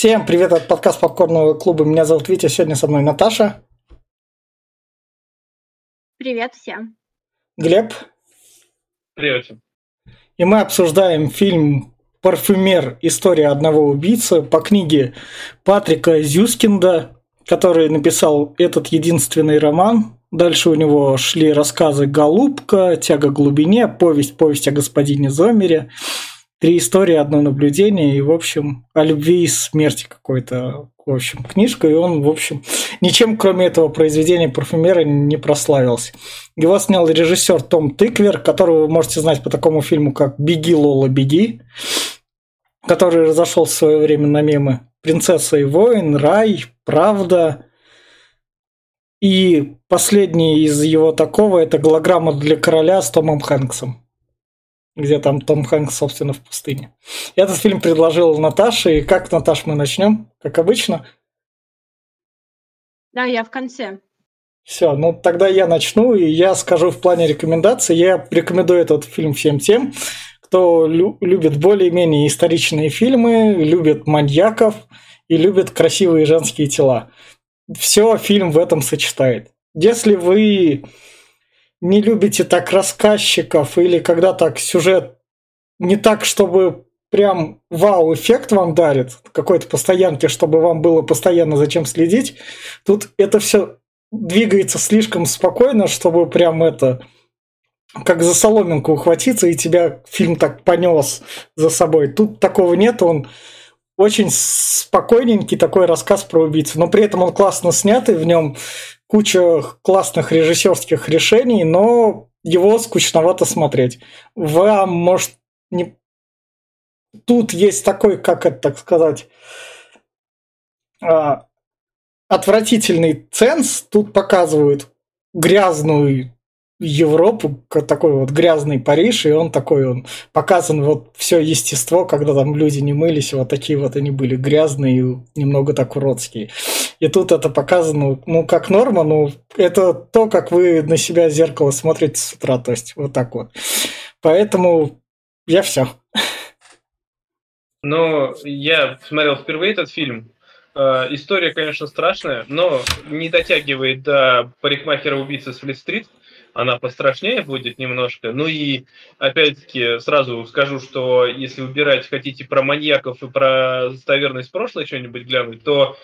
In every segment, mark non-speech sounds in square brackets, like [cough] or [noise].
Всем привет от подкаста Попкорного клуба. Меня зовут Витя, сегодня со мной Наташа. Привет всем. Глеб. Привет. И мы обсуждаем фильм «Парфюмер. История одного убийцы» по книге Патрика Зюскинда, который написал этот единственный роман. Дальше у него шли рассказы «Голубка», «Тяга к глубине», «Повесть», «Повесть о господине Зомере», Три истории, одно наблюдение, и, в общем, о любви и смерти какой-то, в общем, книжка, и он, в общем, ничем, кроме этого произведения парфюмера, не прославился. Его снял режиссер Том Тыквер, которого вы можете знать по такому фильму, как «Беги, Лола, беги», который разошел в свое время на мемы. «Принцесса и воин», «Рай», «Правда», и последний из его такого – это голограмма для короля с Томом Хэнксом где там Том Хэнкс, собственно, в пустыне. Этот фильм предложил Наташа, и как, Наташ, мы начнем? Как обычно? Да, я в конце. Все, ну тогда я начну, и я скажу в плане рекомендаций. Я рекомендую этот фильм всем тем, кто лю- любит более-менее историчные фильмы, любит маньяков и любит красивые женские тела. Все фильм в этом сочетает. Если вы не любите так рассказчиков или когда так сюжет не так, чтобы прям вау-эффект вам дарит, какой-то постоянки, чтобы вам было постоянно зачем следить, тут это все двигается слишком спокойно, чтобы прям это как за соломинку ухватиться, и тебя фильм так понес за собой. Тут такого нет, он очень спокойненький такой рассказ про убийцу, но при этом он классно снятый, в нем куча классных режиссерских решений, но его скучновато смотреть. Вам, может, не... Тут есть такой, как это так сказать, а, отвратительный ценз. Тут показывают грязную Европу, такой вот грязный Париж, и он такой, он показан вот все естество, когда там люди не мылись, вот такие вот они были грязные и немного так уродские. И тут это показано, ну, как норма, ну, это то, как вы на себя зеркало смотрите с утра, то есть вот так вот. Поэтому я все. Ну, я смотрел впервые этот фильм. Э, история, конечно, страшная, но не дотягивает до парикмахера-убийцы с Флит-стрит она пострашнее будет немножко. Ну и, опять-таки, сразу скажу, что если выбирать хотите про маньяков и про достоверность прошлое что-нибудь глянуть, то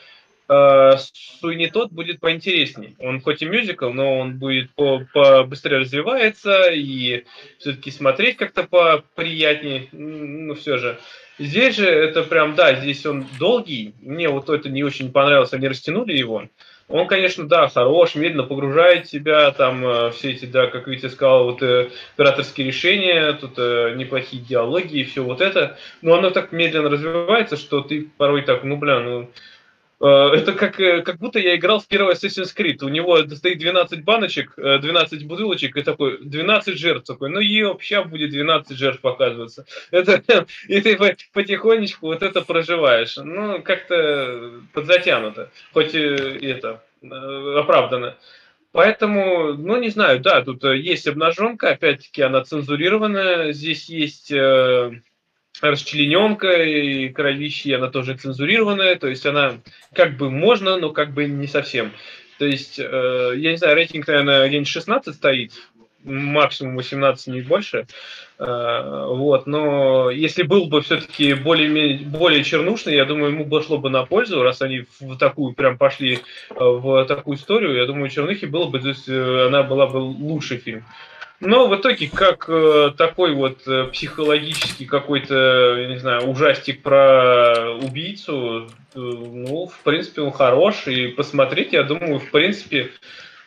э, Суини тот будет поинтереснее. Он хоть и мюзикл, но он будет побыстрее развивается, и все-таки смотреть как-то поприятнее, ну все же. Здесь же это прям, да, здесь он долгий. Мне вот это не очень понравилось, они растянули его. Он, конечно, да, хорош, медленно погружает тебя, там э, все эти, да, как Витя сказал, вот э, операторские решения, тут э, неплохие диалоги и все вот это, но оно так медленно развивается, что ты порой так, ну, бля, ну, это как, э, как будто я играл в первый Assassin's Creed. У него стоит 12 баночек, 12 бутылочек и такой 12 жертв. Такой, ну и вообще будет 12 жертв показываться. Это, [laughs] и ты потихонечку вот это проживаешь. Ну, как-то подзатянуто. Хоть и это Э, оправдано. Поэтому, ну, не знаю, да, тут э, есть обнаженка, опять-таки она цензурированная, здесь есть э, расчлененка и кровищи, она тоже цензурированная, то есть она как бы можно, но как бы не совсем. То есть, э, я не знаю, рейтинг, наверное, где-нибудь 16 стоит, максимум 18, не больше. Э, вот, но если был бы все-таки более, более чернушный, я думаю, ему пошло бы на пользу, раз они в такую прям пошли э, в такую историю, я думаю, Чернухи было бы, то есть она была бы лучший фильм. Но в итоге, как э, такой вот э, психологический какой-то, я не знаю, ужастик про убийцу, э, ну, в принципе, он хорош. И посмотреть, я думаю, в принципе,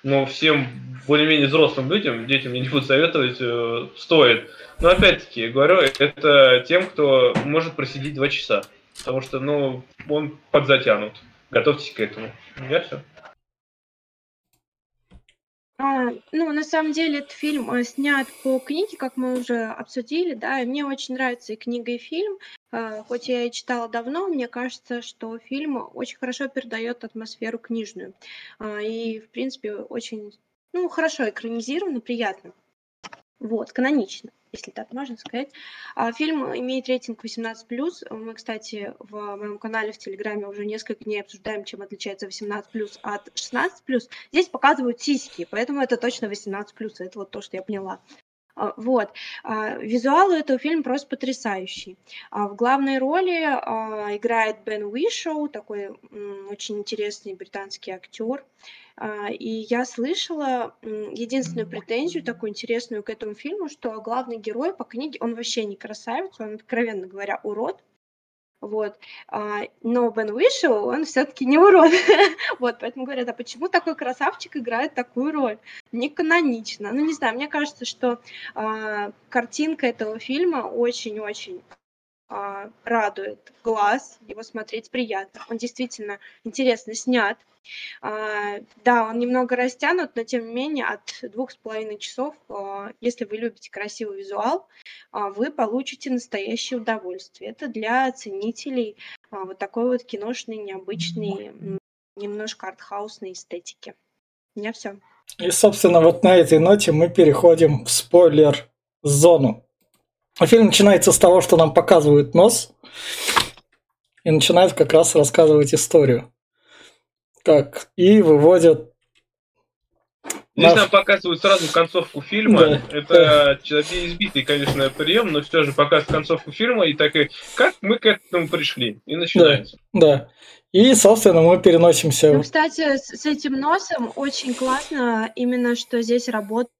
ну, всем более-менее взрослым людям, детям я не буду советовать, э, стоит. Но опять-таки, говорю, это тем, кто может просидеть два часа. Потому что, ну, он подзатянут. Готовьтесь к этому. Я все. А, ну, на самом деле, этот фильм э, снят по книге, как мы уже обсудили, да, и мне очень нравится и книга, и фильм. А, хоть я и читала давно, мне кажется, что фильм очень хорошо передает атмосферу книжную. А, и, в принципе, очень, ну, хорошо экранизировано, приятно. Вот, канонично, если так можно сказать. А фильм имеет рейтинг 18+. Мы, кстати, в моем канале в Телеграме уже несколько дней обсуждаем, чем отличается 18+, от 16+. Здесь показывают сиськи, поэтому это точно 18+. Это вот то, что я поняла. А, вот. А, визуал этого фильма просто потрясающий. А, в главной роли играет Бен Уишоу, такой очень интересный британский актер. И я слышала единственную претензию, такую интересную к этому фильму, что главный герой по книге, он вообще не красавец, он, откровенно говоря, урод. Вот. А, но Бен Уишел, он все-таки не урод. [laughs] вот, поэтому говорят, а почему такой красавчик играет такую роль? Не канонично. Ну, не знаю, мне кажется, что а, картинка этого фильма очень-очень радует глаз, его смотреть приятно. Он действительно интересно снят. А, да, он немного растянут, но тем не менее от двух с половиной часов, а, если вы любите красивый визуал, а, вы получите настоящее удовольствие. Это для ценителей а, вот такой вот киношной, необычной, немножко артхаусной эстетики. У меня все. И, собственно, вот на этой ноте мы переходим в спойлер-зону. Фильм начинается с того, что нам показывают нос, и начинает как раз рассказывать историю. Как и выводят Здесь нам показывают сразу концовку фильма. Да, это да. избитый, конечно, прием, но все же показывают концовку фильма и так и как мы к этому пришли. И начинается. Да, да. И, собственно, мы переносимся. Ну, кстати, с этим носом очень классно именно, что здесь работает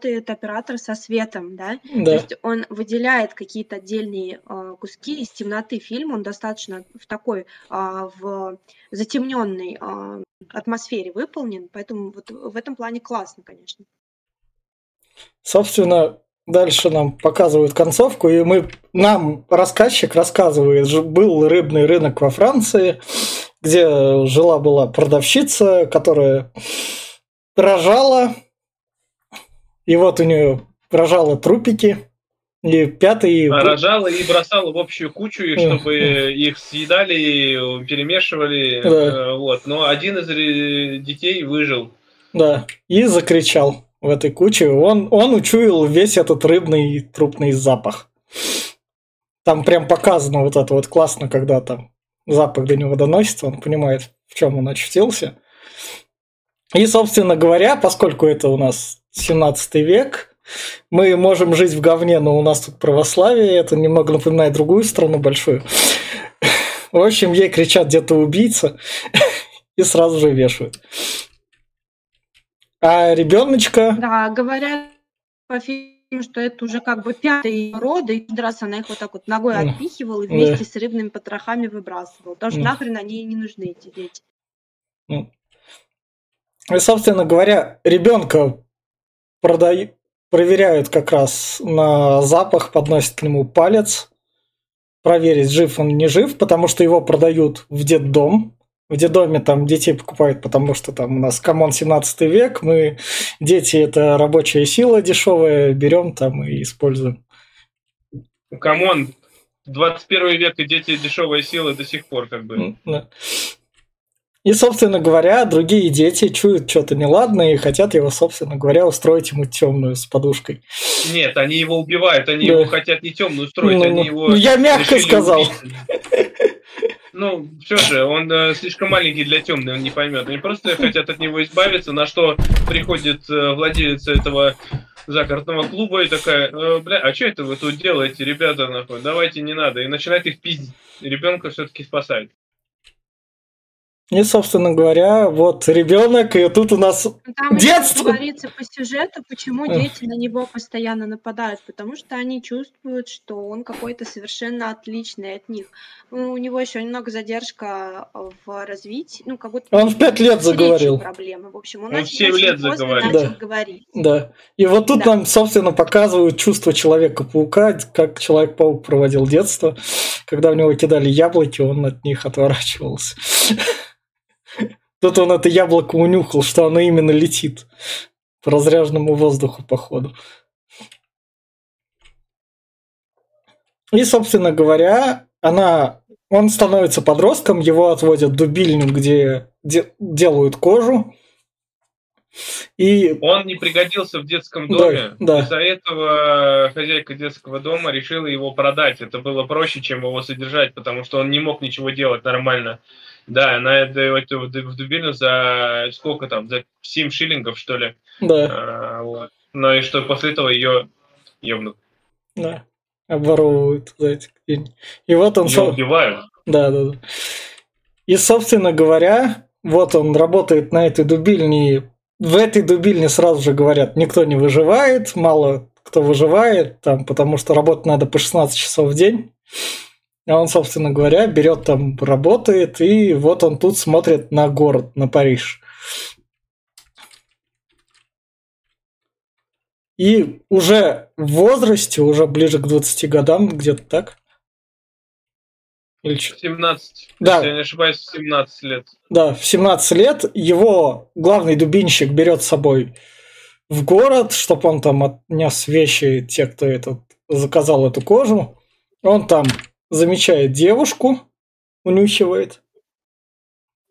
работает оператор со светом, да? да. То есть он выделяет какие-то отдельные э, куски из темноты фильма, он достаточно в такой, э, в затемненной э, атмосфере выполнен, поэтому вот в этом плане классно, конечно. Собственно, дальше нам показывают концовку, и мы, нам рассказчик рассказывает, был рыбный рынок во Франции, где жила-была продавщица, которая рожала, и вот у нее рожала трупики, и пятый... Рожала и бросала в общую кучу, и чтобы их съедали, перемешивали. Да. Э, вот. Но один из детей выжил. Да, и закричал в этой куче. Он, он учуял весь этот рыбный трупный запах. Там прям показано вот это вот классно, когда там запах до него доносится, он понимает, в чем он очутился. И, собственно говоря, поскольку это у нас 17 век. Мы можем жить в говне, но у нас тут православие. Это немного напоминает другую страну большую. В общем, ей кричат где-то убийца и сразу же вешают. А ребеночка... Да, говорят по фильму, что это уже как бы пятый роды, и раз она их вот так вот ногой отпихивала и вместе да. с рыбными потрохами выбрасывала. Потому что нахрен они ей не нужны, эти дети. И, собственно говоря, ребенка продают, проверяют как раз на запах, подносят к нему палец, проверить, жив он, не жив, потому что его продают в детдом. В детдоме там детей покупают, потому что там у нас come on 17 век, мы дети это рабочая сила дешевая, берем там и используем. Come on, 21 век и дети дешевая сила до сих пор как бы. И, собственно говоря, другие дети чуют что-то неладное и хотят его, собственно говоря, устроить ему темную с подушкой. Нет, они его убивают, они да. его хотят не темную устроить, ну, они его. Ну, я мягко сказал. [laughs] Ну, все же, он э, слишком маленький для темной, он не поймет. Они просто [laughs] хотят от него избавиться, на что приходит э, владелец этого загородного клуба и такая, э, бля, а что это вы тут делаете, ребята, нахуй, давайте не надо. И начинает их пиздить. Ребенка все-таки спасает. И, собственно говоря, вот ребенок, и тут у нас ну, Там детство. говорится по сюжету, почему дети на него постоянно нападают, потому что они чувствуют, что он какой-то совершенно отличный от них. Ну, у него еще немного задержка в развитии, ну, как будто... Он в пять лет заговорил. Проблемы. В общем, он, он в 7 лет заговорил. Да. говорить. Да. И вот тут да. нам, собственно, показывают чувство Человека-паука, как Человек-паук проводил детство. Когда в него кидали яблоки, он от них отворачивался. Тут он это яблоко унюхал, что оно именно летит по разряженному воздуху, походу. И, собственно говоря, она, он становится подростком, его отводят в дубильню, где де, делают кожу. И... Он не пригодился в детском доме. Да, да. Из-за этого хозяйка детского дома решила его продать. Это было проще, чем его содержать, потому что он не мог ничего делать нормально. Да, она дает его в дубильну за сколько там, за 7 шиллингов, что ли. Да. А, вот. Ну и что после этого ее ебнут. Да, обворовывают за эти деньги. И вот он... Ее убивают. Да, да, да. И, собственно говоря, вот он работает на этой дубильне. В этой дубильне сразу же говорят, никто не выживает, мало кто выживает, там, потому что работать надо по 16 часов в день. А он, собственно говоря, берет там, работает, и вот он тут смотрит на город, на Париж. И уже в возрасте, уже ближе к 20 годам, где-то так. Или 17. Да. Если я не ошибаюсь, 17 лет. Да, в 17 лет его главный дубинщик берет с собой в город, чтобы он там отнес вещи, те, кто этот, заказал эту кожу. Он там замечает девушку, унюхивает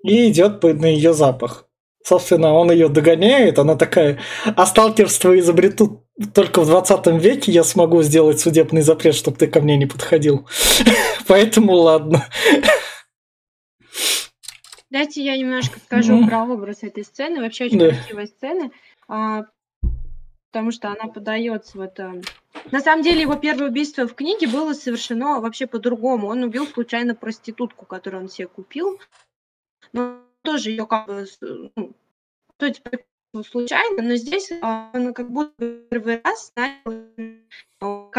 и идет на ее запах. Собственно, он ее догоняет, она такая, а сталкерство изобретут только в 20 веке, я смогу сделать судебный запрет, чтобы ты ко мне не подходил. [laughs] Поэтому ладно. Дайте я немножко скажу mm. про образ этой сцены. Вообще очень красивая сцена, а, потому что она подается вот... На самом деле его первое убийство в книге было совершено вообще по-другому. Он убил случайно проститутку, которую он себе купил. Но тоже ее как бы ну, то есть случайно, но здесь он как будто первый раз начал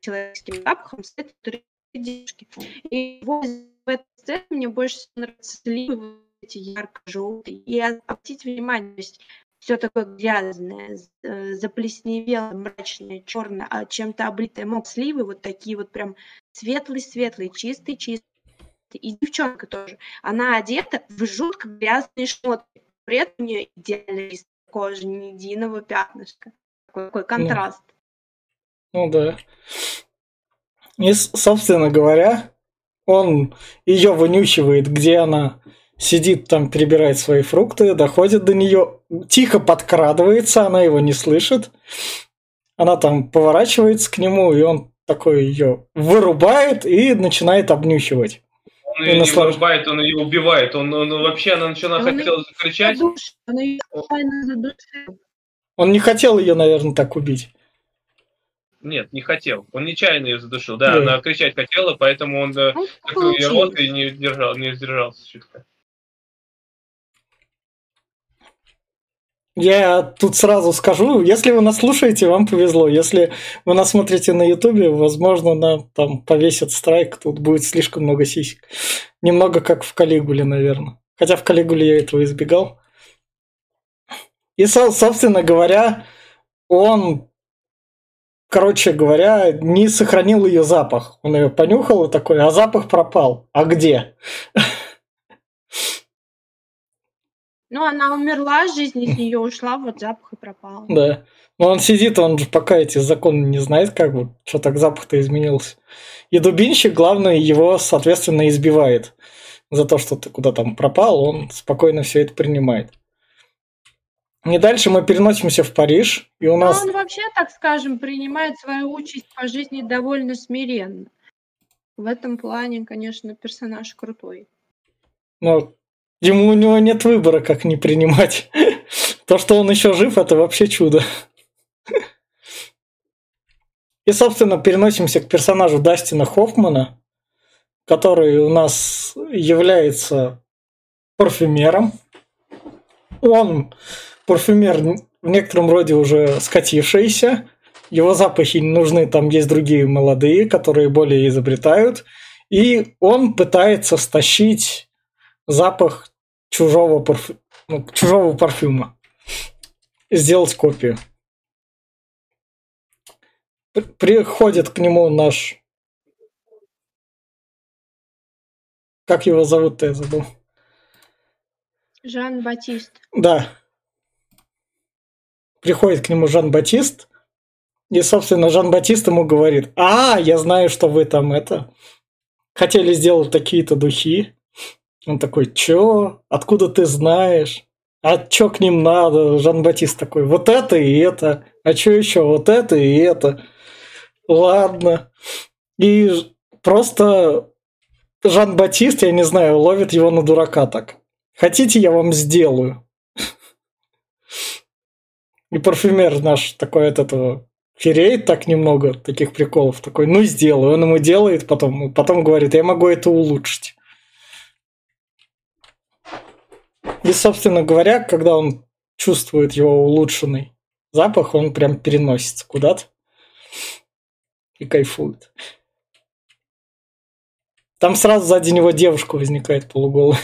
человеческим запахом с этой девушки. И его в этой сцене мне больше нравятся сливы эти ярко-желтые. И обратите внимание, то есть все такое грязное, э, заплесневелое, мрачное, черное, а чем-то облитое мог сливы, вот такие вот прям светлые-светлые, чистые-чистые и девчонка тоже. Она одета в жутко грязные шмотки. При этом у нее идеальная кожа, ни единого пятнышка. Такой, такой контраст. Ну, ну да. И, собственно говоря, он ее вынюхивает, где она сидит там, перебирает свои фрукты, доходит до нее, тихо подкрадывается, она его не слышит. Она там поворачивается к нему, и он такой ее вырубает и начинает обнюхивать. Он ее наслаж... не вырубает, он ее убивает. Он, он вообще, она начала он хотела закричать. Он, ее он не хотел ее, наверное, так убить. Нет, не хотел. Он нечаянно ее задушил. Да, да. она кричать хотела, поэтому он ну, такой рот и не держал, не сдержался чутка. Я тут сразу скажу, если вы нас слушаете, вам повезло. Если вы нас смотрите на Ютубе, возможно, нам там повесят страйк, тут будет слишком много сисек. Немного как в Калигуле, наверное. Хотя в Калигуле я этого избегал. И, собственно говоря, он, короче говоря, не сохранил ее запах. Он ее понюхал и такой, а запах пропал. А где? Ну, она умерла, жизнь из нее ушла, вот запах и пропал. Да. Но он сидит, он же пока эти законы не знает, как бы, что так запах-то изменился. И дубинщик, главное, его, соответственно, избивает. За то, что ты куда там пропал, он спокойно все это принимает. И дальше мы переносимся в Париж, и у нас... Но он вообще, так скажем, принимает свою участь по жизни довольно смиренно. В этом плане, конечно, персонаж крутой. Но Ему у него нет выбора, как не принимать. [laughs] То, что он еще жив, это вообще чудо. [laughs] И, собственно, переносимся к персонажу Дастина Хоффмана, который у нас является парфюмером. Он парфюмер в некотором роде уже скатившийся. Его запахи не нужны, там есть другие молодые, которые более изобретают. И он пытается стащить запах чужого, парфю... ну, чужого парфюма. Сделать копию. Приходит к нему наш... Как его зовут-то, я забыл. Жан-Батист. Да. Приходит к нему Жан-Батист, и, собственно, Жан-Батист ему говорит, а, я знаю, что вы там это... Хотели сделать такие-то духи, он такой, чё? Откуда ты знаешь? а чё к ним надо? Жан-Батист такой, вот это и это, а чё еще? Вот это и это. Ладно. И просто Жан-Батист, я не знаю, ловит его на дурака так. Хотите, я вам сделаю? И парфюмер наш такой от этого фереет так немного, таких приколов. Такой, ну сделаю. Он ему делает, потом, потом говорит, я могу это улучшить. И, собственно говоря, когда он чувствует его улучшенный запах, он прям переносится куда-то и кайфует. Там сразу сзади него девушка возникает полуголая.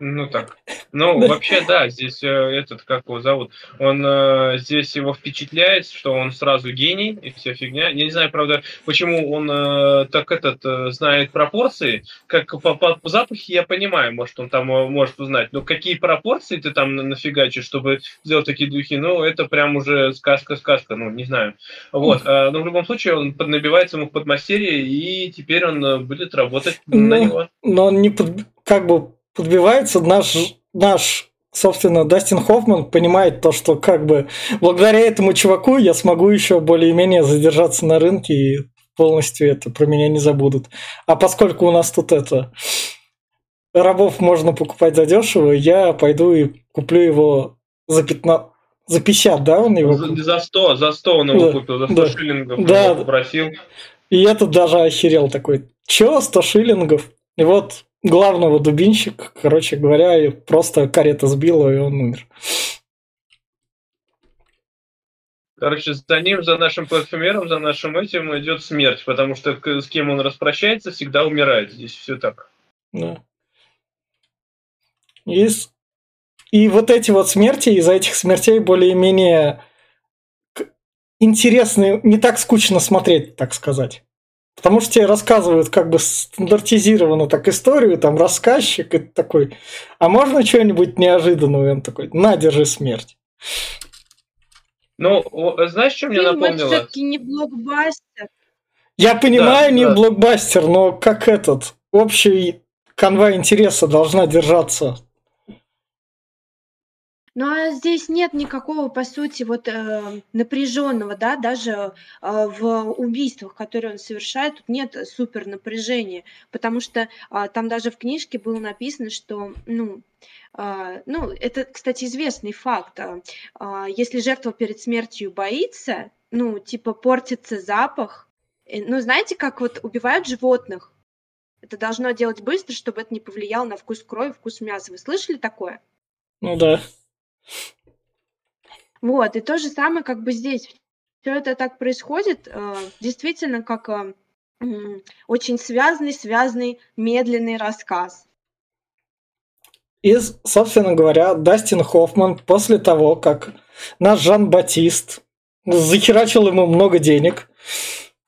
Ну [laughs] так. Ну, вообще, да, здесь э, этот, как его зовут, он э, здесь его впечатляет, что он сразу гений и вся фигня. Я не знаю, правда, почему он э, так этот э, знает пропорции. Как по, по, по запахе я понимаю, может, он там э, может узнать. Но какие пропорции ты там нафигачишь, чтобы сделать такие духи, ну, это прям уже сказка-сказка, ну, не знаю. Вот. Э, но в любом случае он набивается ему в подмастерье, и теперь он э, будет работать но, на него. Но он не под, как бы подбивается наш, наш собственно, Дастин Хоффман понимает то, что как бы благодаря этому чуваку я смогу еще более-менее задержаться на рынке и полностью это про меня не забудут. А поскольку у нас тут это рабов можно покупать за дешево, я пойду и куплю его за 15 за 50, да, он его купил? За 100, за 100 он его да, купил, за 100 да, шиллингов да. попросил. И этот даже охерел такой, чё, 100 шиллингов? И вот главного дубинщик, короче говоря, просто карета сбила, и он умер. Короче, за ним, за нашим парфюмером, за нашим этим идет смерть, потому что с кем он распрощается, всегда умирает. Здесь все так. Да. И, и вот эти вот смерти, из-за этих смертей более-менее интересные, не так скучно смотреть, так сказать. Потому что тебе рассказывают как бы стандартизированно так историю, там рассказчик и такой, а можно что-нибудь неожиданное? Он такой, на, держи смерть. Ну, знаешь, что мне напомнило? Это все-таки не блокбастер. Я понимаю, да, не да. блокбастер, но как этот, общий канва интереса должна держаться ну, а здесь нет никакого, по сути, вот, э, напряженного, да, даже, э, в убийствах, которые он совершает, тут нет супер напряжения, потому что, а, там даже в книжке было написано, что, ну, а, ну, это, кстати, известный факт. А, а, если жертва перед смертью боится, ну, типа, портится запах, э, ну, знаете, как вот убивают животных? Это должно делать быстро, чтобы это не повлияло на вкус крови, вкус мяса. Вы слышали такое? Ну да. Вот, и то же самое как бы здесь. Все это так происходит, э, действительно, как э, очень связанный, связанный, медленный рассказ. И, собственно говоря, Дастин Хоффман после того, как наш Жан-Батист захерачил ему много денег,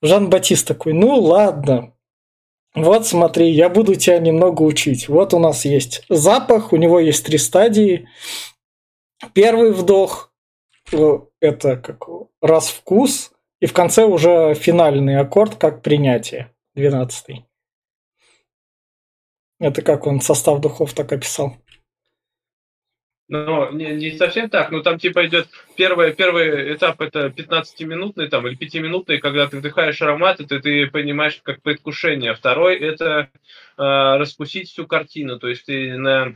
Жан-Батист такой, ну ладно, вот смотри, я буду тебя немного учить. Вот у нас есть запах, у него есть три стадии. Первый вдох – это как раз вкус, и в конце уже финальный аккорд, как принятие, двенадцатый. Это как он состав духов так описал. Ну, не, не совсем так, но там типа идет первый, первый этап, это 15-минутный там или 5-минутный, когда ты вдыхаешь аромат, это ты понимаешь как предвкушение. Второй это э, раскусить всю картину, то есть ты на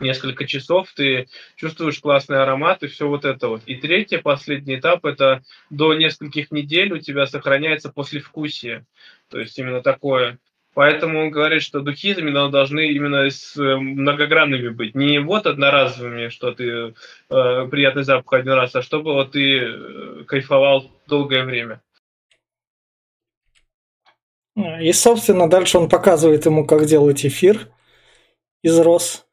несколько часов, ты чувствуешь классный аромат и все вот это вот. И третий, последний этап, это до нескольких недель у тебя сохраняется послевкусие. То есть именно такое. Поэтому он говорит, что духи именно должны именно с э, многогранными быть. Не вот одноразовыми, что ты э, приятный запах один раз, а чтобы вот ты э, кайфовал долгое время. И, собственно, дальше он показывает ему, как делать эфир из роз.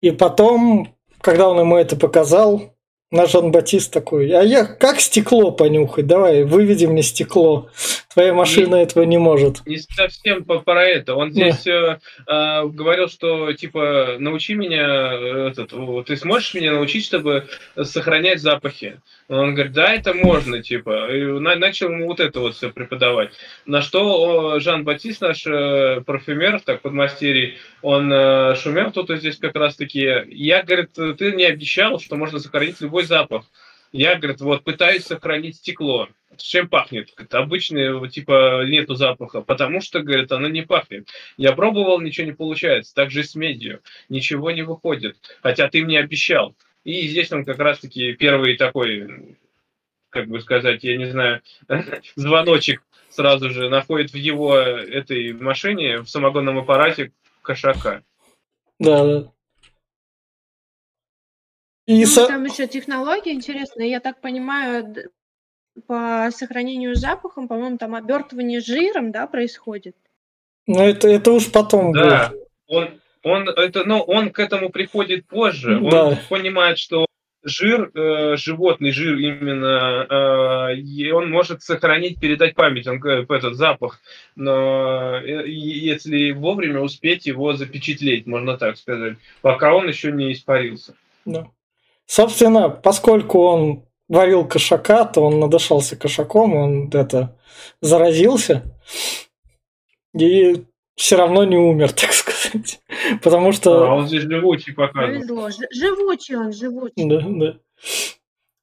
И потом, когда он ему это показал, Наш Жан Батист такой, а я как стекло понюхать? Давай, выведи мне стекло. Твоя машина не, этого не может. Не совсем про это. Он здесь да. э, говорил, что типа научи меня, этот, ты сможешь меня научить, чтобы сохранять запахи. Он говорит, да, это можно, типа. И начал ему вот это вот все преподавать. На что Жан Батист, наш э, парфюмер, так, подмастерий, он э, шумел тут здесь как раз-таки. Я, говорит, ты не обещал, что можно сохранить любой запах. Я, говорит, вот пытаюсь сохранить стекло. Чем пахнет? Говорит, обычно, типа, нету запаха, потому что, говорит, оно не пахнет. Я пробовал, ничего не получается. Так же с медью. Ничего не выходит. Хотя ты мне обещал. И здесь он как раз-таки первый такой, как бы сказать, я не знаю, [laughs] звоночек сразу же находит в его этой машине, в самогонном аппарате кошака. Да, да. И ну, со... Там еще технология интересная. Я так понимаю, по сохранению запахом, по-моему, там обертывание жиром, да, происходит. Ну, это, это уж потом да. будет. Он, он, это, ну, он к этому приходит позже. Да. Он понимает, что жир, э, животный жир именно, э, он может сохранить, передать память, он, этот запах, но э, если вовремя успеть его запечатлеть, можно так сказать, пока он еще не испарился. Да. Собственно, поскольку он варил кошака, то он надышался кошаком, он это заразился и все равно не умер, [laughs] так сказать. Потому что... А он здесь живучий показывает. Повезло. Живучий он, живучий. Да, да.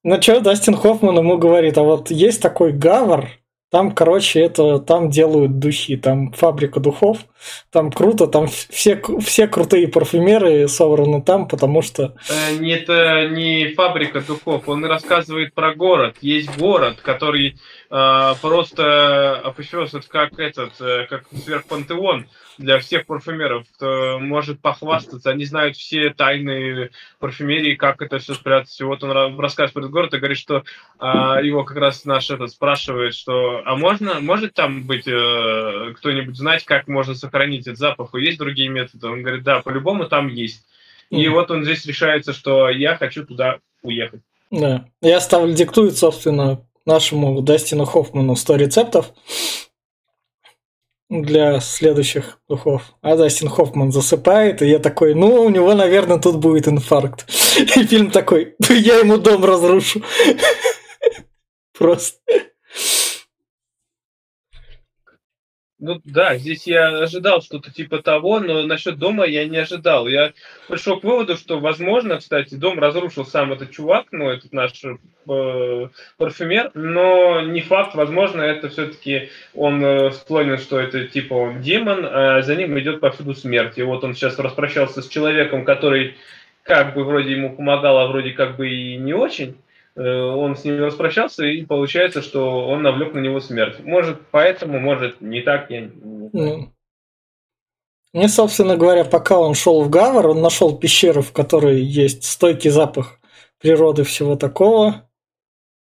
Ну что, Дастин Хоффман ему говорит, а вот есть такой гавр, там, короче, это там делают духи, там фабрика духов, там круто, там все, все крутые парфюмеры собраны там, потому что... Э, это не фабрика духов, он рассказывает про город. Есть город, который э, просто опустился как этот, э, как сверхпантеон для всех парфюмеров, кто может похвастаться. Они знают все тайны парфюмерии, как это все спрятать. И вот он рассказывает город и говорит, что а, его как раз наш этот спрашивает, что а можно, может там быть э, кто-нибудь знать, как можно сохранить этот запах? И есть другие методы? Он говорит, да, по-любому там есть. И mm. вот он здесь решается, что я хочу туда уехать. Да. Я ставлю, диктует, собственно, нашему Дастину Хоффману 100 рецептов для следующих духов. А Дастин Хоффман засыпает, и я такой, ну, у него, наверное, тут будет инфаркт. [laughs] И фильм такой, я ему дом разрушу. [laughs] Просто. Ну да, здесь я ожидал что-то типа того, но насчет дома я не ожидал. Я пришел к выводу, что, возможно, кстати, дом разрушил сам этот чувак, ну, этот наш э, парфюмер, но не факт, возможно, это все-таки он э, склонен, что это типа он демон, а за ним идет повсюду смерть. И вот он сейчас распрощался с человеком, который как бы вроде ему помогал, а вроде как бы и не очень. Э, он с ним распрощался, и получается, что он навлек на него смерть. Может, поэтому, может, не так, я не знаю. Мне, собственно говоря, пока он шел в Гавр, он нашел пещеру, в которой есть стойкий запах природы всего такого.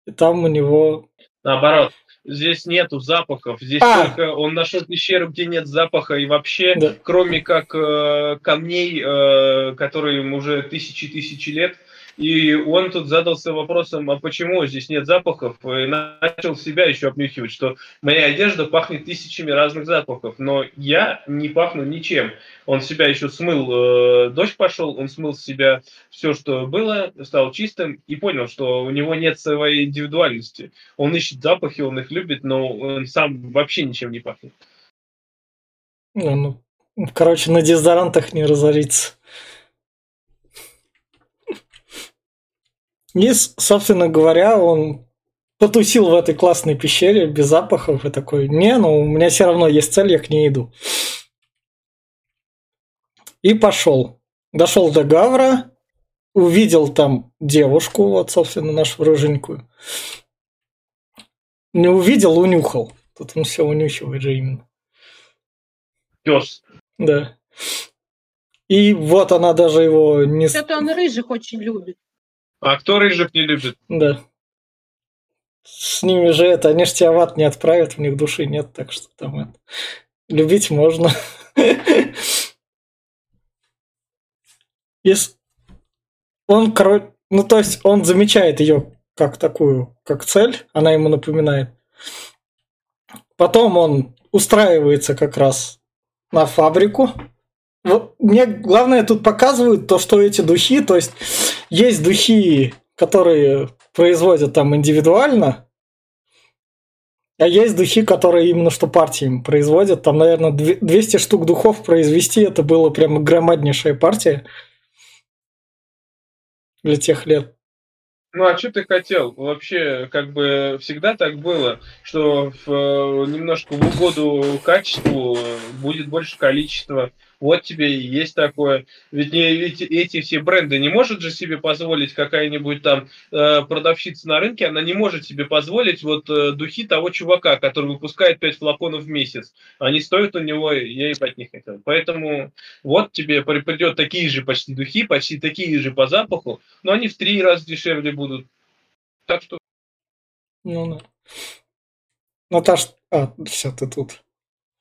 И там у него... Наоборот, здесь нету запахов. Здесь а! только он нашел пещеру, где нет запаха, и вообще, да. кроме как э, камней, э, которые уже тысячи-тысячи лет, и он тут задался вопросом, а почему здесь нет запахов, и начал себя еще обнюхивать, что моя одежда пахнет тысячами разных запахов, но я не пахну ничем. Он себя еще смыл, э, дождь пошел, он смыл с себя все, что было, стал чистым и понял, что у него нет своей индивидуальности. Он ищет запахи, он их любит, но он сам вообще ничем не пахнет. Ну, ну, короче, на дезодорантах не разориться. И, собственно говоря, он потусил в этой классной пещере без запахов и такой, не, ну у меня все равно есть цель, я к ней иду. И пошел. Дошел до Гавра, увидел там девушку, вот, собственно, нашу рыженькую. Не увидел, унюхал. Тут он все унюхивает же именно. Пес. Да. И вот она даже его не... Это он рыжих очень любит. А кто рыжих не любит? Да. С ними же это, они же тебя в ад не отправят, в них души нет, так что там это... Любить можно. Если... Он, короче, Ну, то есть он замечает ее как такую, как цель, она ему напоминает. Потом он устраивается как раз на фабрику. Вот мне главное тут показывают то, что эти духи, то есть есть духи, которые производят там индивидуально, а есть духи, которые именно что партиями производят. Там, наверное, 200 штук духов произвести, это было прям громаднейшая партия для тех лет. Ну а что ты хотел? Вообще, как бы всегда так было, что в, э, немножко в угоду качеству будет больше количества вот тебе и есть такое. Ведь не, эти, эти все бренды не может же себе позволить какая-нибудь там э, продавщица на рынке, она не может себе позволить вот э, духи того чувака, который выпускает 5 флаконов в месяц. Они стоят у него, я ебать не хотел. Поэтому вот тебе придет такие же почти духи, почти такие же по запаху, но они в три раза дешевле будут. Так что... Ну да. Наташ, а, все, ты тут.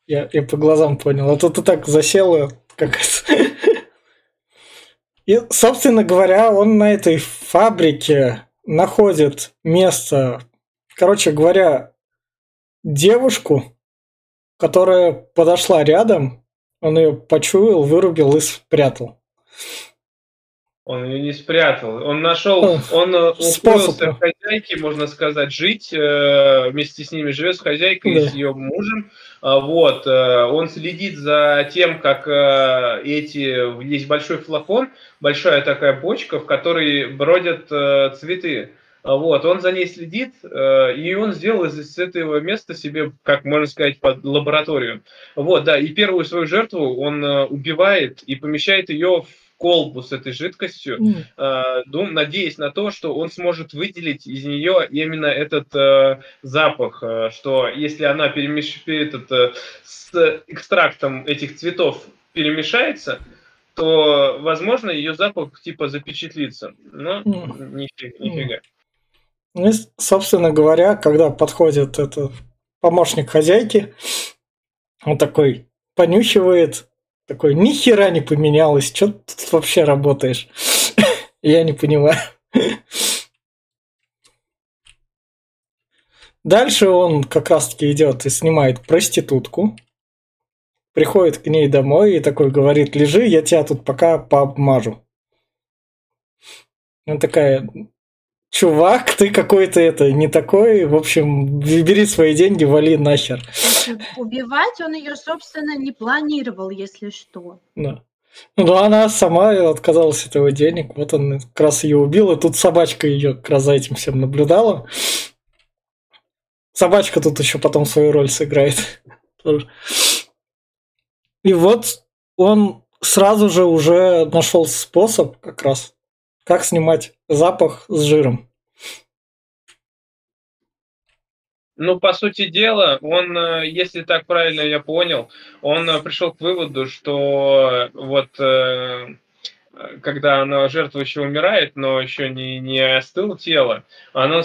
Я, я по глазам понял. А то ты так засела, как это. И, собственно говоря, он на этой фабрике находит место, короче говоря, девушку, которая подошла рядом, он ее почуял, вырубил и спрятал. Он ее не спрятал. Он нашел, он э, устроился хозяйке, можно сказать, жить. Э, вместе с ними живет с хозяйкой, да. с ее мужем. А, вот. Э, он следит за тем, как эти... Есть большой флакон, большая такая бочка, в которой бродят цветы. А, вот, он за ней следит, и он сделал из этого места себе, как можно сказать, под лабораторию. Вот, да, и первую свою жертву он убивает и помещает ее в колбу с этой жидкостью, mm. э, дум, надеясь на то, что он сможет выделить из нее именно этот э, запах, э, что если она перемеш... этот, э, с экстрактом этих цветов перемешается, то, возможно, ее запах типа запечатлится. Но mm. нифига. нифига. Ну, собственно говоря, когда подходит этот помощник хозяйки, он такой понюхивает, такой, ни хера не поменялось, что ты тут вообще работаешь? [laughs] Я не понимаю. Дальше он как раз-таки идет и снимает проститутку, приходит к ней домой и такой говорит, лежи, я тебя тут пока пообмажу. Она такая, чувак, ты какой-то это не такой, в общем, бери свои деньги, вали нахер. Убивать он ее, собственно, не планировал, если что. Да. Ну, она сама отказалась от его денег, вот он как раз ее убил, и тут собачка ее как раз за этим всем наблюдала. Собачка тут еще потом свою роль сыграет. И вот он сразу же уже нашел способ как раз как снимать запах с жиром? Ну, по сути дела, он, э, если так правильно я понял, он э, пришел к выводу, что вот э, когда она жертва еще умирает, но еще не, не остыло тело, она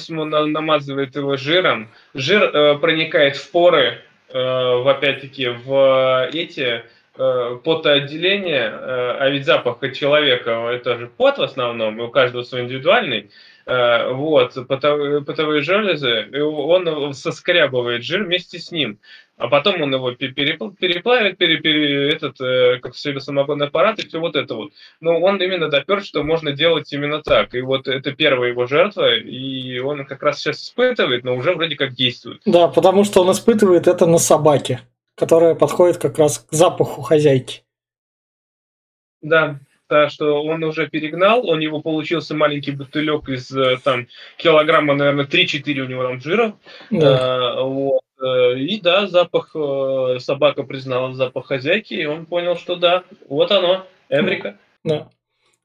намазывает его жиром. Жир проникает в поры, в, опять-таки, в эти Э, потоотделение, э, а ведь запах человека это же пот в основном, у каждого свой индивидуальный, э, вот, потовые, потовые железы, он соскрябывает жир вместе с ним, а потом он его переплавит, пере, пере, этот, как себе самогонный аппарат и все вот это вот. Но он именно допер, что можно делать именно так. И вот это первая его жертва, и он как раз сейчас испытывает, но уже вроде как действует. Да, потому что он испытывает это на собаке которая подходит как раз к запаху хозяйки. Да, да, что он уже перегнал, у него получился маленький бутылек из э, там килограмма, наверное, 3-4 у него там жира. Да. А, вот. Э, и да, запах, э, собака признала запах хозяйки, и он понял, что да, вот оно, Эврика. Да.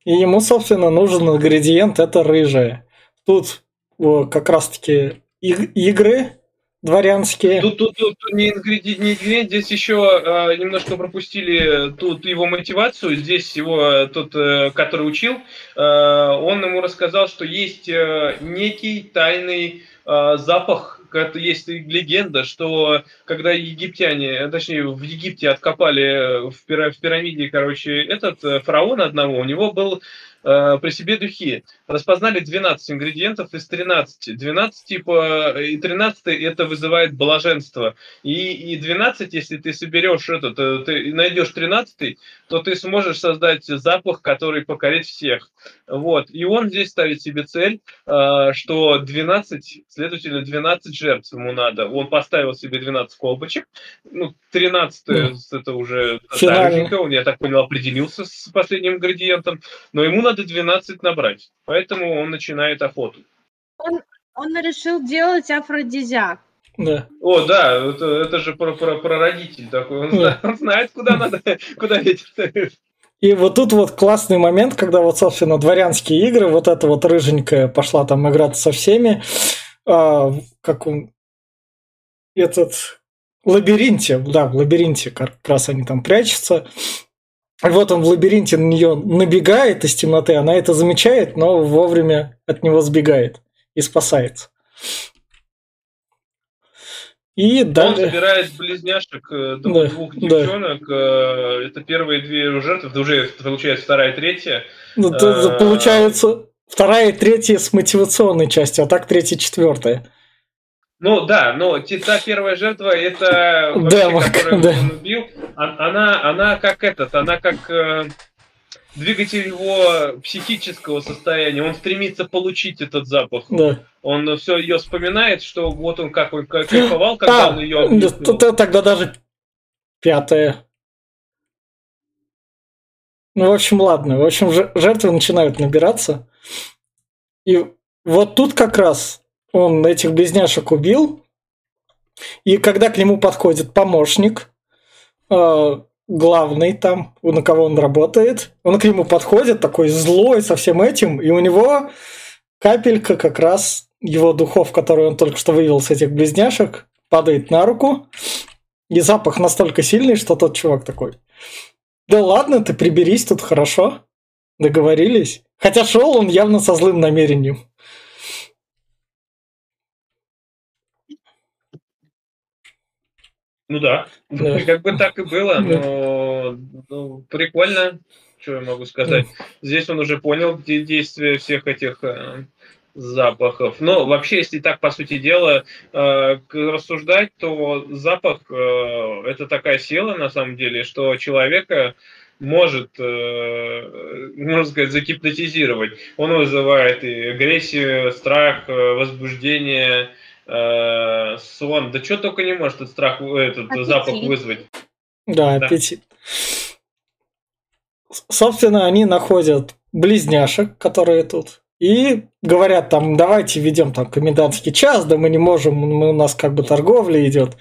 И ему, собственно, нужен ингредиент, это рыжая. Тут как раз-таки игры дворянские. Тут, тут, тут не ингредиент, не ингредиент, здесь еще э, немножко пропустили тут его мотивацию. Здесь его тот, э, который учил, э, он ему рассказал, что есть э, некий тайный э, запах есть легенда, что когда египтяне, точнее в Египте откопали в, пирамиде, короче, этот фараон одного, у него был э, при себе духи. Распознали 12 ингредиентов из 13. 12 типа, и 13 это вызывает блаженство. И, и 12, если ты соберешь этот, э, ты найдешь 13, то ты сможешь создать запах, который покорит всех. Вот. И он здесь ставит себе цель, э, что 12, следовательно, 12 жертв ему надо. Он поставил себе 12 колбочек. Ну, 13 mm. это уже старенько, он, я так понял, определился с последним ингредиентом. Но ему надо 12 набрать. Поэтому он начинает охоту. Он, он решил делать афродизиак. Да. О, да, это, это же про, про, про родитель такой. Он, да. [laughs] он знает, куда надо, куда ветер. И вот тут вот классный момент, когда вот, собственно, дворянские игры, вот эта вот рыженькая пошла там играться со всеми, а, как он, этот, лабиринте, да, в лабиринте как раз они там прячутся, и вот он в лабиринте на нее набегает из темноты, она это замечает, но вовремя от него сбегает и спасается. И далее... Он собирает близняшек э, двух, двух девчонок. Да. Это первые две жертвы, это уже получается вторая и третья. Ну, а... Получается вторая и третья с мотивационной частью, а так третья и четвертая. Ну да, но та первая жертва, это вообще, да, которую да. он убил, а, она, она как этот, она как э, двигатель его психического состояния, он стремится получить этот запах. Да. Он все ее вспоминает, что вот он как он кайфовал, когда а, он ее объяснил. Тогда даже пятая. Ну, в общем, ладно. В общем, жертвы начинают набираться. И вот тут как раз он этих близняшек убил. И когда к нему подходит помощник, э, главный там, на кого он работает, он к нему подходит, такой злой со всем этим, и у него капелька как раз его духов, который он только что вывел с этих близняшек, падает на руку, и запах настолько сильный, что тот чувак такой, да ладно, ты приберись тут хорошо, договорились. Хотя шел он явно со злым намерением. Ну да, да. [laughs] как бы так и было, но ну, прикольно, что я могу сказать. Здесь он уже понял действие всех этих э, запахов. Но вообще, если так, по сути дела, э, рассуждать, то запах э, это такая сила, на самом деле, что человека может, э, можно сказать, загипнотизировать. Он вызывает и агрессию, страх, э, возбуждение, э, сон, да что только не может этот страх, этот аппетит. запах вызвать. Да, да, аппетит. Собственно, они находят близняшек, которые тут, и говорят там, давайте ведем там комендантский час, да мы не можем, мы, у нас как бы торговля идет,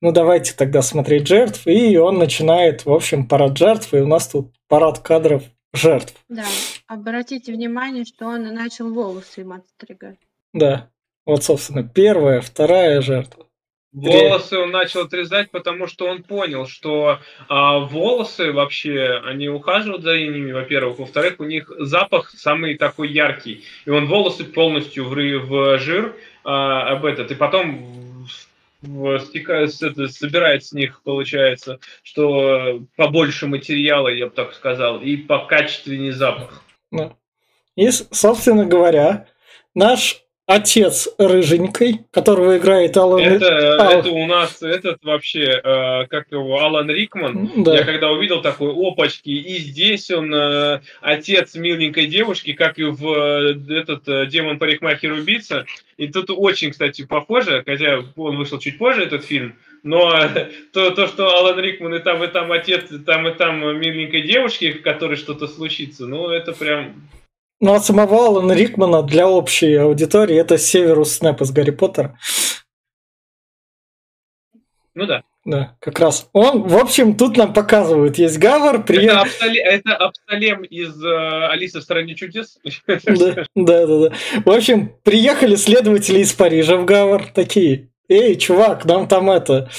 ну давайте тогда смотреть жертв, и он начинает, в общем, парад жертв, и у нас тут парад кадров жертв. Да, обратите внимание, что он начал волосы им отстригать. Да. Вот, собственно, первая, вторая жертва. Волосы он начал отрезать, потому что он понял, что а, волосы вообще, они ухаживают за ними, во-первых. Во-вторых, у них запах самый такой яркий. И он волосы полностью в, в жир а, об этот. И потом стекает, собирает с них, получается, что побольше материала, я бы так сказал, и по качественнее запах. Да. И, собственно говоря, наш отец рыженькой, которого играет Алан это, Ал... это у нас этот вообще, э, как его, Алан Рикман. Да. Я когда увидел такой опачки, и здесь он э, отец миленькой девушки, как и в э, этот э, демон парикмахер убийца. И тут очень, кстати, похоже, хотя он вышел чуть позже, этот фильм, но то, то, что Алан Рикман и там, и там отец, и там, и там миленькой девушки, в которой что-то случится, ну, это прям ну, от самого Алана Рикмана для общей аудитории это Северус Снэп из Гарри Поттера. Ну да. Да, как раз. Он, в общем, тут нам показывают, есть Гавар, прием... Это, Абсоле... это Абсолем из э, Алисы в стране чудес. Да, да, да, да. В общем, приехали следователи из Парижа в Гавар, такие, эй, чувак, нам там это...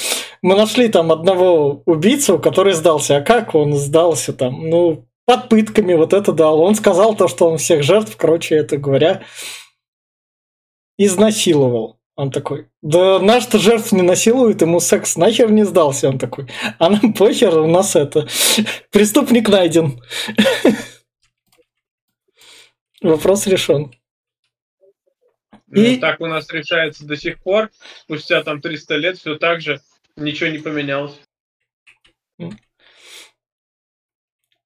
Мы нашли там одного убийцу, который сдался. А как он сдался там? Ну, под пытками вот это дал. Он сказал то, что он всех жертв, короче, это говоря, изнасиловал. Он такой, да наш-то жертв не насилует, ему секс нахер не сдался. Он такой, а нам похер, у нас это, преступник найден. Вопрос решен. Ну, и... так у нас решается до сих пор. Спустя там 300 лет все так же. Ничего не поменялось.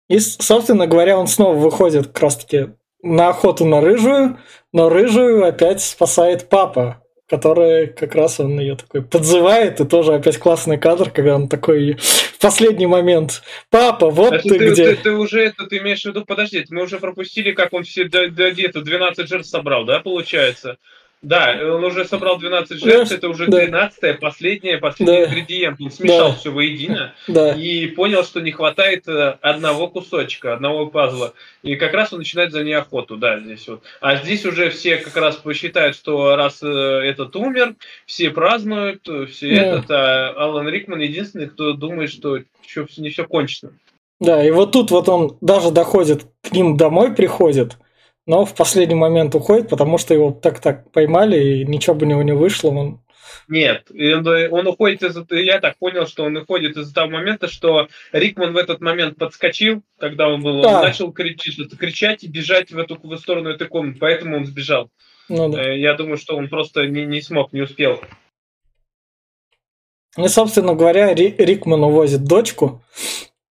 И, собственно говоря, он снова выходит как раз-таки на охоту на рыжую, но рыжую опять спасает папа, который как раз он ее такой подзывает, и тоже опять классный кадр, когда он такой в последний момент, папа, вот это ты, ты где. Ты, ты, уже это, ты имеешь в виду, подожди, мы уже пропустили, как он все до, до где-то 12 жертв собрал, да, получается? Да, он уже собрал 12 жертв, да, это уже 12-я, последняя, последний да, ингредиент. Он смешал да, все воедино да. и понял, что не хватает э, одного кусочка, одного пазла. И как раз он начинает за ней охоту, да, здесь вот. А здесь уже все как раз посчитают, что раз э, этот умер, все празднуют, все да. этот, а Алан Рикман единственный, кто думает, что еще не все кончено. Да, и вот тут вот он даже доходит к ним домой, приходит, но в последний момент уходит, потому что его так-так поймали, и ничего бы у него не вышло. Он... Нет, он уходит из я так понял, что он уходит из-за того момента, что Рикман в этот момент подскочил, когда он был, да. он начал кричать, кричать и бежать в эту в сторону этой комнаты, поэтому он сбежал. Ну, да. Э, я думаю, что он просто не, не смог, не успел. И, собственно говоря, Рикман увозит дочку,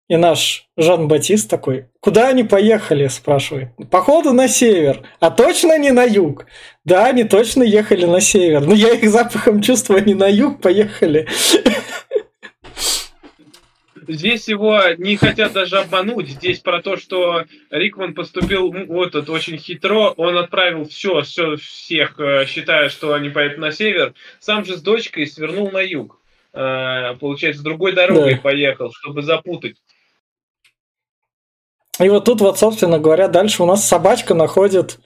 и наш Жан-Батист такой, куда они поехали, спрашивает. Походу на север. А точно не на юг? Да, они точно ехали на север. Но я их запахом чувствую, они на юг поехали. Здесь его не хотят даже обмануть. Здесь про то, что Рикман поступил вот это очень хитро. Он отправил все, все всех, э, считая, что они поедут на север. Сам же с дочкой свернул на юг. Э, получается, с другой дорогой да. поехал, чтобы запутать. И вот тут вот, собственно говоря, дальше у нас собачка находит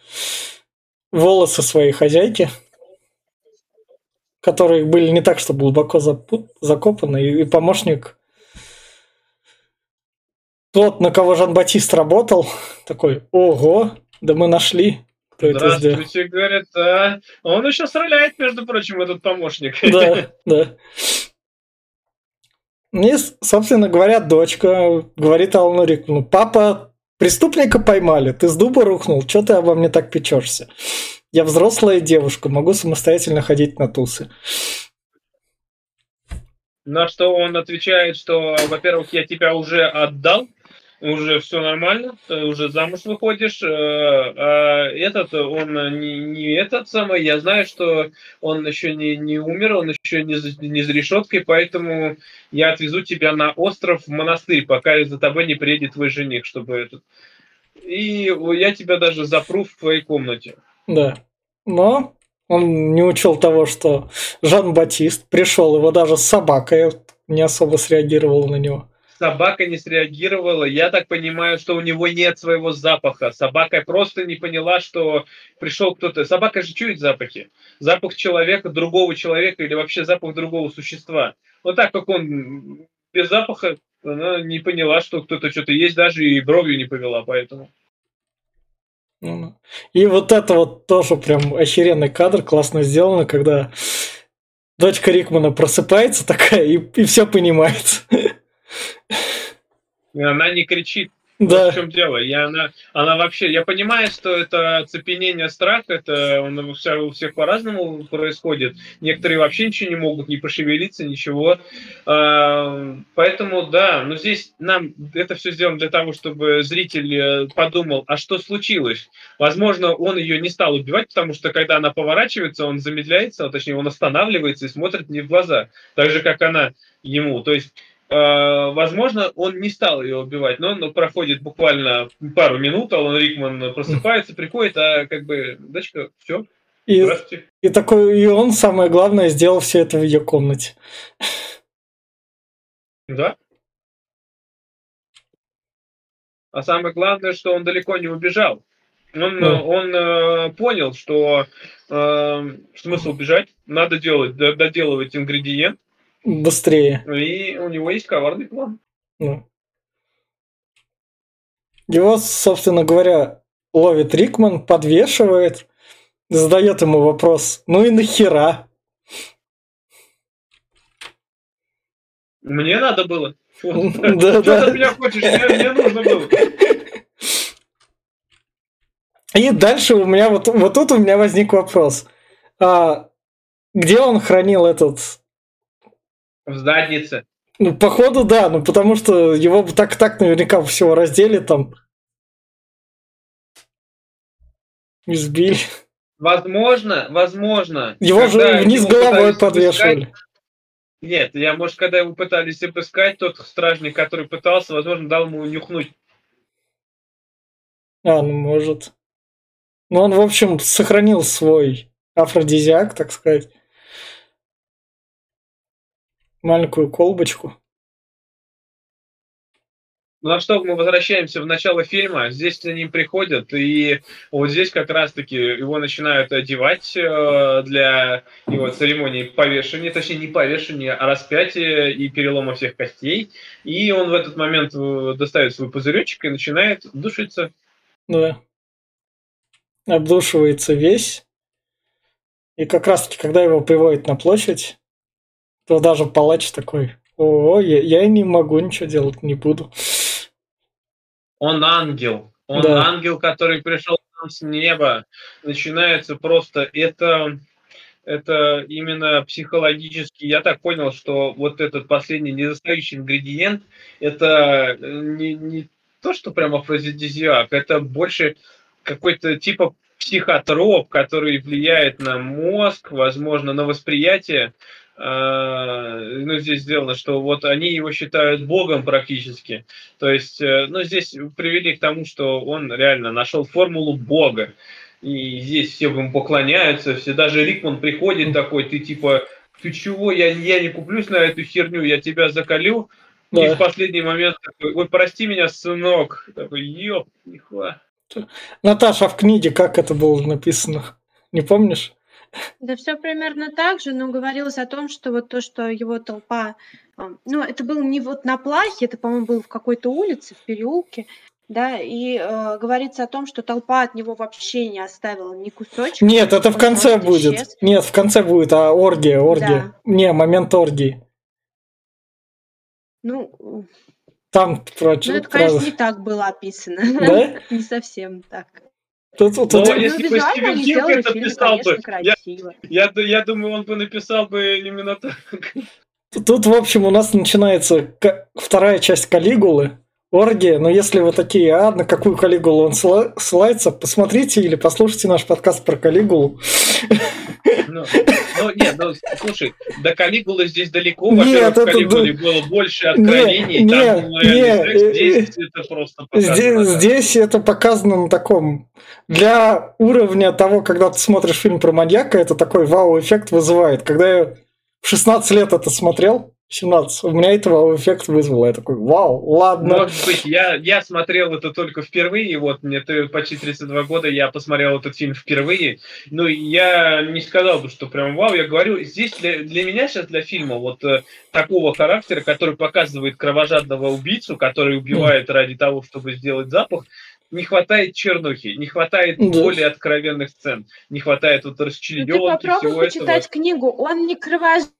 волосы своей хозяйки, которые были не так, что глубоко закопаны, и помощник тот, на кого Жан-Батист работал, такой, ого, да мы нашли, кто это сделал. Здравствуйте, говорят, а он еще стреляет, между прочим, этот помощник. Да, [laughs] да. И, собственно говоря, дочка говорит Алану Рикману, папа, преступника поймали, ты с дуба рухнул, что ты обо мне так печешься? Я взрослая девушка, могу самостоятельно ходить на тусы. На что он отвечает, что, во-первых, я тебя уже отдал, уже все нормально, ты уже замуж выходишь. Э, а этот, он не, не этот самый, я знаю, что он еще не, не умер, он еще не, не за решеткой, поэтому я отвезу тебя на остров в монастырь, пока за тобой не приедет твой жених, чтобы этот... И я тебя даже запру в твоей комнате. Да. Но он не учел того, что Жан-Батист пришел, его даже с собакой не особо среагировал на него собака не среагировала. Я так понимаю, что у него нет своего запаха. Собака просто не поняла, что пришел кто-то. Собака же чует запахи. Запах человека, другого человека или вообще запах другого существа. Вот так как он без запаха, она не поняла, что кто-то что-то есть, даже и бровью не повела, поэтому. Ну, и вот это вот тоже прям охеренный кадр, классно сделано, когда дочка Рикмана просыпается такая и, и все понимает. Она не кричит. Да. Вот в чем дело. Я, она, она вообще, я понимаю, что это оцепенение, страх, это он, у всех по-разному происходит. Некоторые вообще ничего не могут, не пошевелиться, ничего. А, поэтому, да, но здесь нам это все сделано для того, чтобы зритель э, подумал, а что случилось? Возможно, он ее не стал убивать, потому что когда она поворачивается, он замедляется, а точнее, он останавливается и смотрит мне в глаза. Так же, как она ему. То есть возможно, он не стал ее убивать, но он проходит буквально пару минут, Алан Рикман просыпается, приходит, а как бы, дочка, все, и, и такой, и он, самое главное, сделал все это в ее комнате. Да. А самое главное, что он далеко не убежал. Он, да. он э, понял, что э, смысл убежать, надо делать, доделывать ингредиент, быстрее. Ну и у него есть коварный план. Ну. Его, собственно говоря, ловит Рикман, подвешивает, задает ему вопрос, ну и нахера? Мне надо было. [laughs] Да, Что ты меня хочешь? Мне нужно было. И дальше у меня вот, вот тут у меня возник вопрос. А, где он хранил этот... В заднице. Ну, походу, да, ну потому что его так-так наверняка всего раздели там. Избили. Возможно, возможно. Его же вниз головой подвешивали. Обыскать... Нет, я, может, когда его пытались обыскать, тот стражник, который пытался, возможно, дал ему нюхнуть. А, ну может. Ну, он, в общем, сохранил свой афродизиак, так сказать. Маленькую колбочку. Ну а что, мы возвращаемся в начало фильма, здесь за ним приходят, и вот здесь как раз-таки его начинают одевать э, для его церемонии повешения, точнее не повешения, а распятия и перелома всех костей, и он в этот момент э, достает свой пузыречек и начинает душиться. Да. Обдушивается весь, и как раз-таки, когда его приводят на площадь, то даже палач такой, о, я, я не могу ничего делать, не буду. Он ангел. Он да. ангел, который пришел нам с неба. Начинается просто это это именно психологически. Я так понял, что вот этот последний недостающий ингредиент, это не, не то, что прямо афродизиак, это больше какой-то типа психотроп, который влияет на мозг, возможно, на восприятие ну, здесь сделано, что вот они его считают богом практически. То есть, э, ну, здесь привели к тому, что он реально нашел формулу бога. И здесь все ему поклоняются, все, даже Рикман приходит такой, ты типа, ты чего, я, я не куплюсь на эту херню, я тебя закалю. Да. И в последний момент такой, ой, прости меня, сынок. Такой, ёп, нихуя. Наташа, а в книге как это было написано? Не помнишь? Да все примерно так же, но говорилось о том, что вот то, что его толпа, а, ну, это было не вот на плахе, это, по-моему, было в какой-то улице, в переулке, да, и э, говорится о том, что толпа от него вообще не оставила ни кусочка. Нет, это в конце будет. Исчез. Нет, в конце будет, а оргия, оргия. Да. Не, момент оргии. Ну, там прочее. Ну, это, конечно, не так было описано. Да? [laughs] не совсем так. Тут, тут, Но тут, если ну, бы Стивен Кинг это писал бы, я, я, я думаю, он бы написал бы именно так. Тут, в общем, у нас начинается вторая часть Калигулы, Оргия, но если вы такие, а на какую Калигулу он ссылается, посмотрите или послушайте наш подкаст про Калигулу. Ну, ну нет, ну слушай, до Калигулы здесь далеко, во-первых, в Калигуле было больше откровений, нет, там нет, секс, здесь это просто показано. Здесь, да. здесь это показано на таком, для уровня того, когда ты смотришь фильм про маньяка, это такой вау-эффект вызывает. Когда я в 16 лет это смотрел, 17. У меня этого эффект вызвало. Я такой, вау, ладно. Может быть, я, я смотрел это только впервые. Вот мне почти 32 года, я посмотрел этот фильм впервые. Ну, я не сказал бы, что прям вау. Я говорю, здесь для, для меня сейчас, для фильма, вот э, такого характера, который показывает кровожадного убийцу, который убивает mm. ради того, чтобы сделать запах, не хватает чернухи, не хватает да. более откровенных сцен, не хватает вот расчлененки ну, ты попробуй почитать этого. книгу, он не кровожадный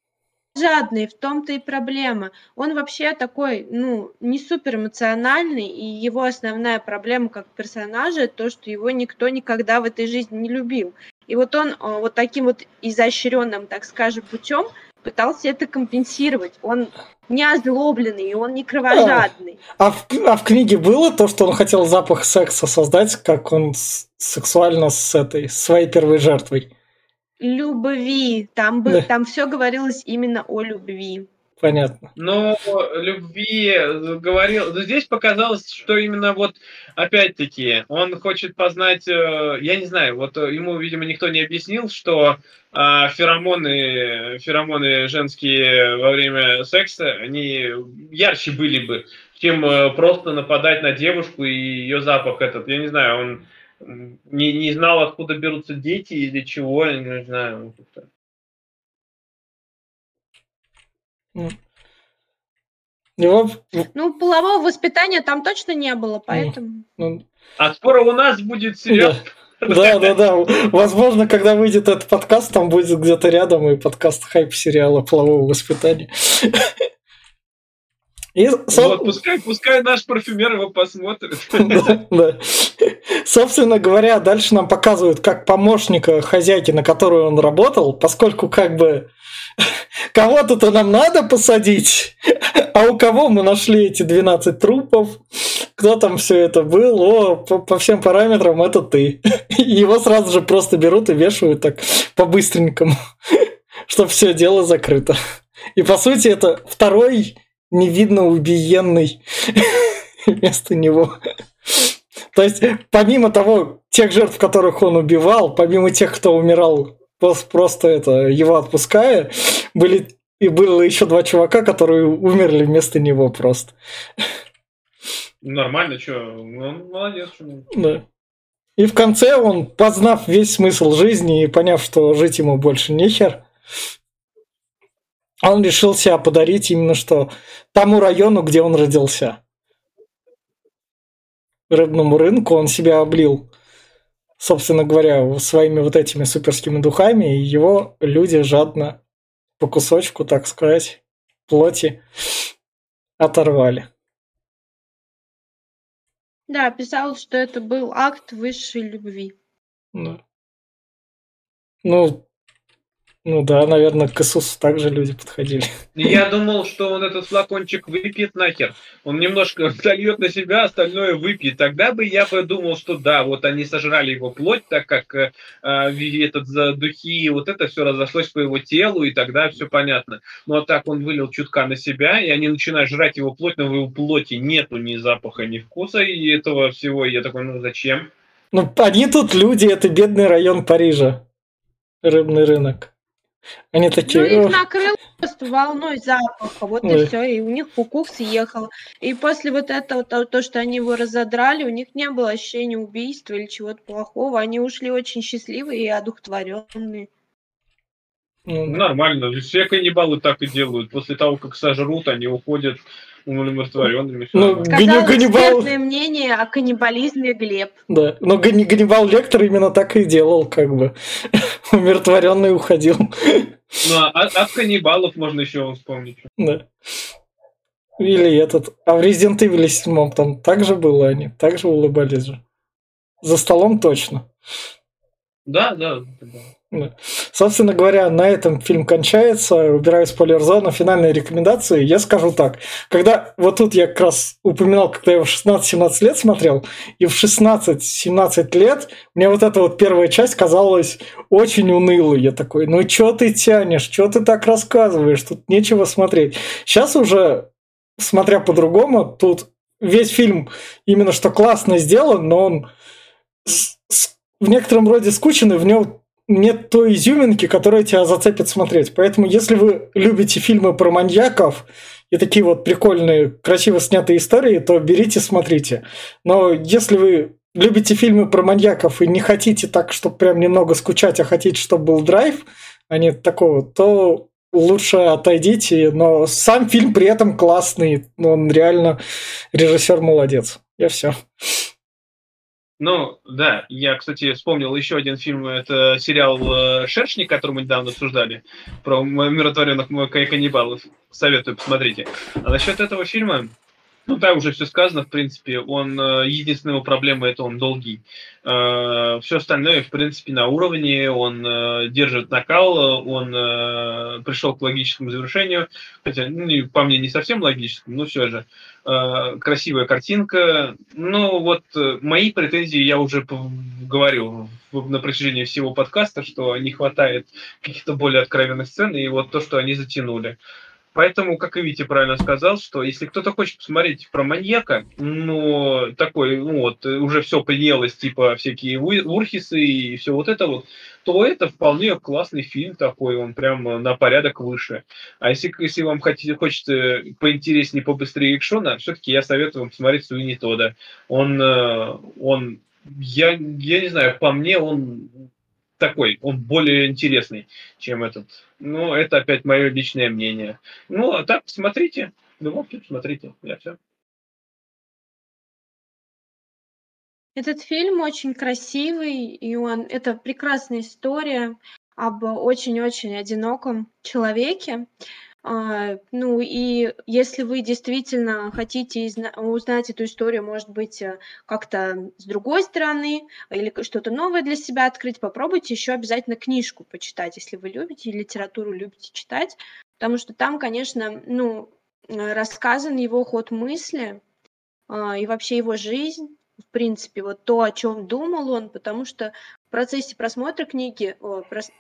жадный, в том-то и проблема. Он вообще такой, ну, не супер эмоциональный, и его основная проблема как персонажа то, что его никто никогда в этой жизни не любил. И вот он а, вот таким вот изощренным, так скажем, путем пытался это компенсировать. Он не озлобленный, он не кровожадный. А, а, в, а в книге было то, что он хотел запах секса создать, как он сексуально с этой своей первой жертвой? Любви. Там, бы, да. там все говорилось именно о любви. Понятно. Но любви говорил. Здесь показалось, что именно вот опять-таки он хочет познать, э, я не знаю, вот ему, видимо, никто не объяснил, что а, феромоны, феромоны женские во время секса, они ярче были бы, чем э, просто нападать на девушку и ее запах этот. Я не знаю, он не, не знал, откуда берутся дети или чего, я не знаю. Ну, его... ну, полового воспитания там точно не было, поэтому... Ну, а скоро у нас будет сериал. Да, да, да. Возможно, когда выйдет этот подкаст, там будет где-то рядом и подкаст хайп сериала полового воспитания. И, со... Вот, пускай, пускай наш парфюмер его посмотрит. [laughs] да, да. Собственно говоря, дальше нам показывают, как помощника хозяйки, на которую он работал, поскольку как бы [laughs] кого-то-то нам надо посадить, [laughs] а у кого мы нашли эти 12 трупов, кто там все это был, о, по, по всем параметрам это ты. его сразу же просто берут и вешают так по-быстренькому, чтобы все дело закрыто. И по сути это второй невидно убиенный [laughs] вместо него. То есть, помимо того, тех жертв, которых он убивал, помимо тех, кто умирал просто это, его отпуская, были и было еще два чувака, которые умерли вместо него просто. Нормально, что? Он молодец. Что... Да. И в конце он, познав весь смысл жизни и поняв, что жить ему больше нехер, он решил себя подарить именно что тому району, где он родился. Рыбному рынку он себя облил, собственно говоря, своими вот этими суперскими духами, и его люди жадно по кусочку, так сказать, плоти оторвали. Да, писал, что это был акт высшей любви. Да. Ну, ну да, наверное, к Иисусу также люди подходили. Я думал, что он этот флакончик выпьет нахер. Он немножко [laughs] зальет на себя, остальное выпьет. Тогда бы я подумал, что да, вот они сожрали его плоть, так как э, э этот за духи, вот это все разошлось по его телу, и тогда все понятно. Но ну, а так он вылил чутка на себя, и они начинают жрать его плоть, но в его плоти нету ни запаха, ни вкуса, и этого всего. И я такой, ну зачем? Ну, они тут люди, это бедный район Парижа. Рыбный рынок. Они такие... Ну, их накрыло просто волной запаха, вот Ой. и все, и у них кукух съехал. И после вот этого, то, то, что они его разодрали, у них не было ощущения убийства или чего-то плохого, они ушли очень счастливые и одухотворенные. Ну, Нормально, все каннибалы так и делают. После того, как сожрут, они уходят умиротворенными. Ну, Сказал Ганнибал... мнение о каннибализме Глеб. Да, но Ганнибал Лектор именно так и делал, как бы. [laughs] Умиротворенный уходил. Ну, а от каннибалов можно еще вспомнить. Да. Или этот. А в Resident Evil 7 там также было они, также улыбались же. За столом точно. Да, да. Собственно говоря, на этом фильм кончается. Убираю спойлер-зону. Финальные рекомендации. Я скажу так. Когда вот тут я как раз упоминал, когда я в 16-17 лет смотрел, и в 16-17 лет мне вот эта вот первая часть казалась очень унылой. Я такой, ну что ты тянешь, что ты так рассказываешь, тут нечего смотреть. Сейчас уже, смотря по-другому, тут весь фильм именно что классно сделан, но он в некотором роде скучен, и в нем нет той изюминки, которая тебя зацепит смотреть. Поэтому, если вы любите фильмы про маньяков и такие вот прикольные, красиво снятые истории, то берите, смотрите. Но если вы любите фильмы про маньяков и не хотите так, чтобы прям немного скучать, а хотите, чтобы был драйв, а не такого, то лучше отойдите. Но сам фильм при этом классный. Он реально режиссер молодец. Я все. Ну, да, я, кстати, вспомнил еще один фильм, это сериал э, «Шершник», который мы недавно обсуждали, про миротворенных каннибалов. Советую, посмотрите. А насчет этого фильма, ну, да, уже все сказано, в принципе. Он, э, единственная его проблема – это он долгий. Э, все остальное, в принципе, на уровне. Он э, держит накал, он пришел к логическому завершению. Хотя, ну, по мне, не совсем логическому, но все же. Красивая картинка. Ну, вот мои претензии я уже говорил на протяжении всего подкаста, что не хватает каких-то более откровенных сцен, и вот то, что они затянули. Поэтому, как и Витя правильно сказал, что если кто-то хочет посмотреть про маньяка, ну, такой, ну, вот, уже все приелось, типа, всякие урхисы и все вот это вот, то это вполне классный фильм такой, он прям на порядок выше. А если, если вам хотите, хочется поинтереснее, побыстрее экшона, все-таки я советую вам посмотреть Суини Тода. Он, э, он я, я не знаю, по мне он такой, он более интересный, чем этот. Ну, это опять мое личное мнение. Ну, а так, смотрите, ну, смотрите, я все. Этот фильм очень красивый, и он это прекрасная история об очень-очень одиноком человеке, ну и если вы действительно хотите узнать эту историю, может быть, э, как-то с другой стороны, или что-то новое для себя открыть, попробуйте еще обязательно книжку почитать, если вы любите литературу, любите читать, потому что там, конечно, ну, э, рассказан его ход мысли а, и вообще его жизнь, в принципе, вот то, о чем думал он, потому что в процессе просмотра книги, о, прос,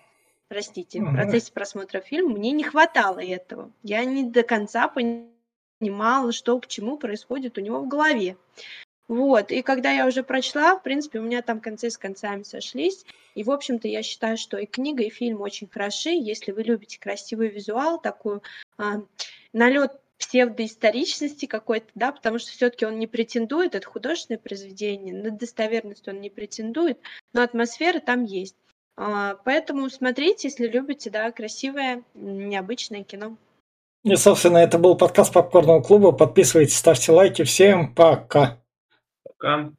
простите, в процессе просмотра фильма мне не хватало этого. Я не до конца понимала, что к чему происходит у него в голове. Вот, и когда я уже прочла, в принципе, у меня там концы с концами сошлись. И, в общем-то, я считаю, что и книга, и фильм очень хороши. Если вы любите красивый визуал, такую а, налет псевдоисторичности какой-то, да, потому что все-таки он не претендует, это художественное произведение, на достоверность он не претендует, но атмосфера там есть. А, поэтому смотрите, если любите, да, красивое, необычное кино. И, собственно, это был подкаст Попкорного клуба. Подписывайтесь, ставьте лайки. Всем пока. Пока.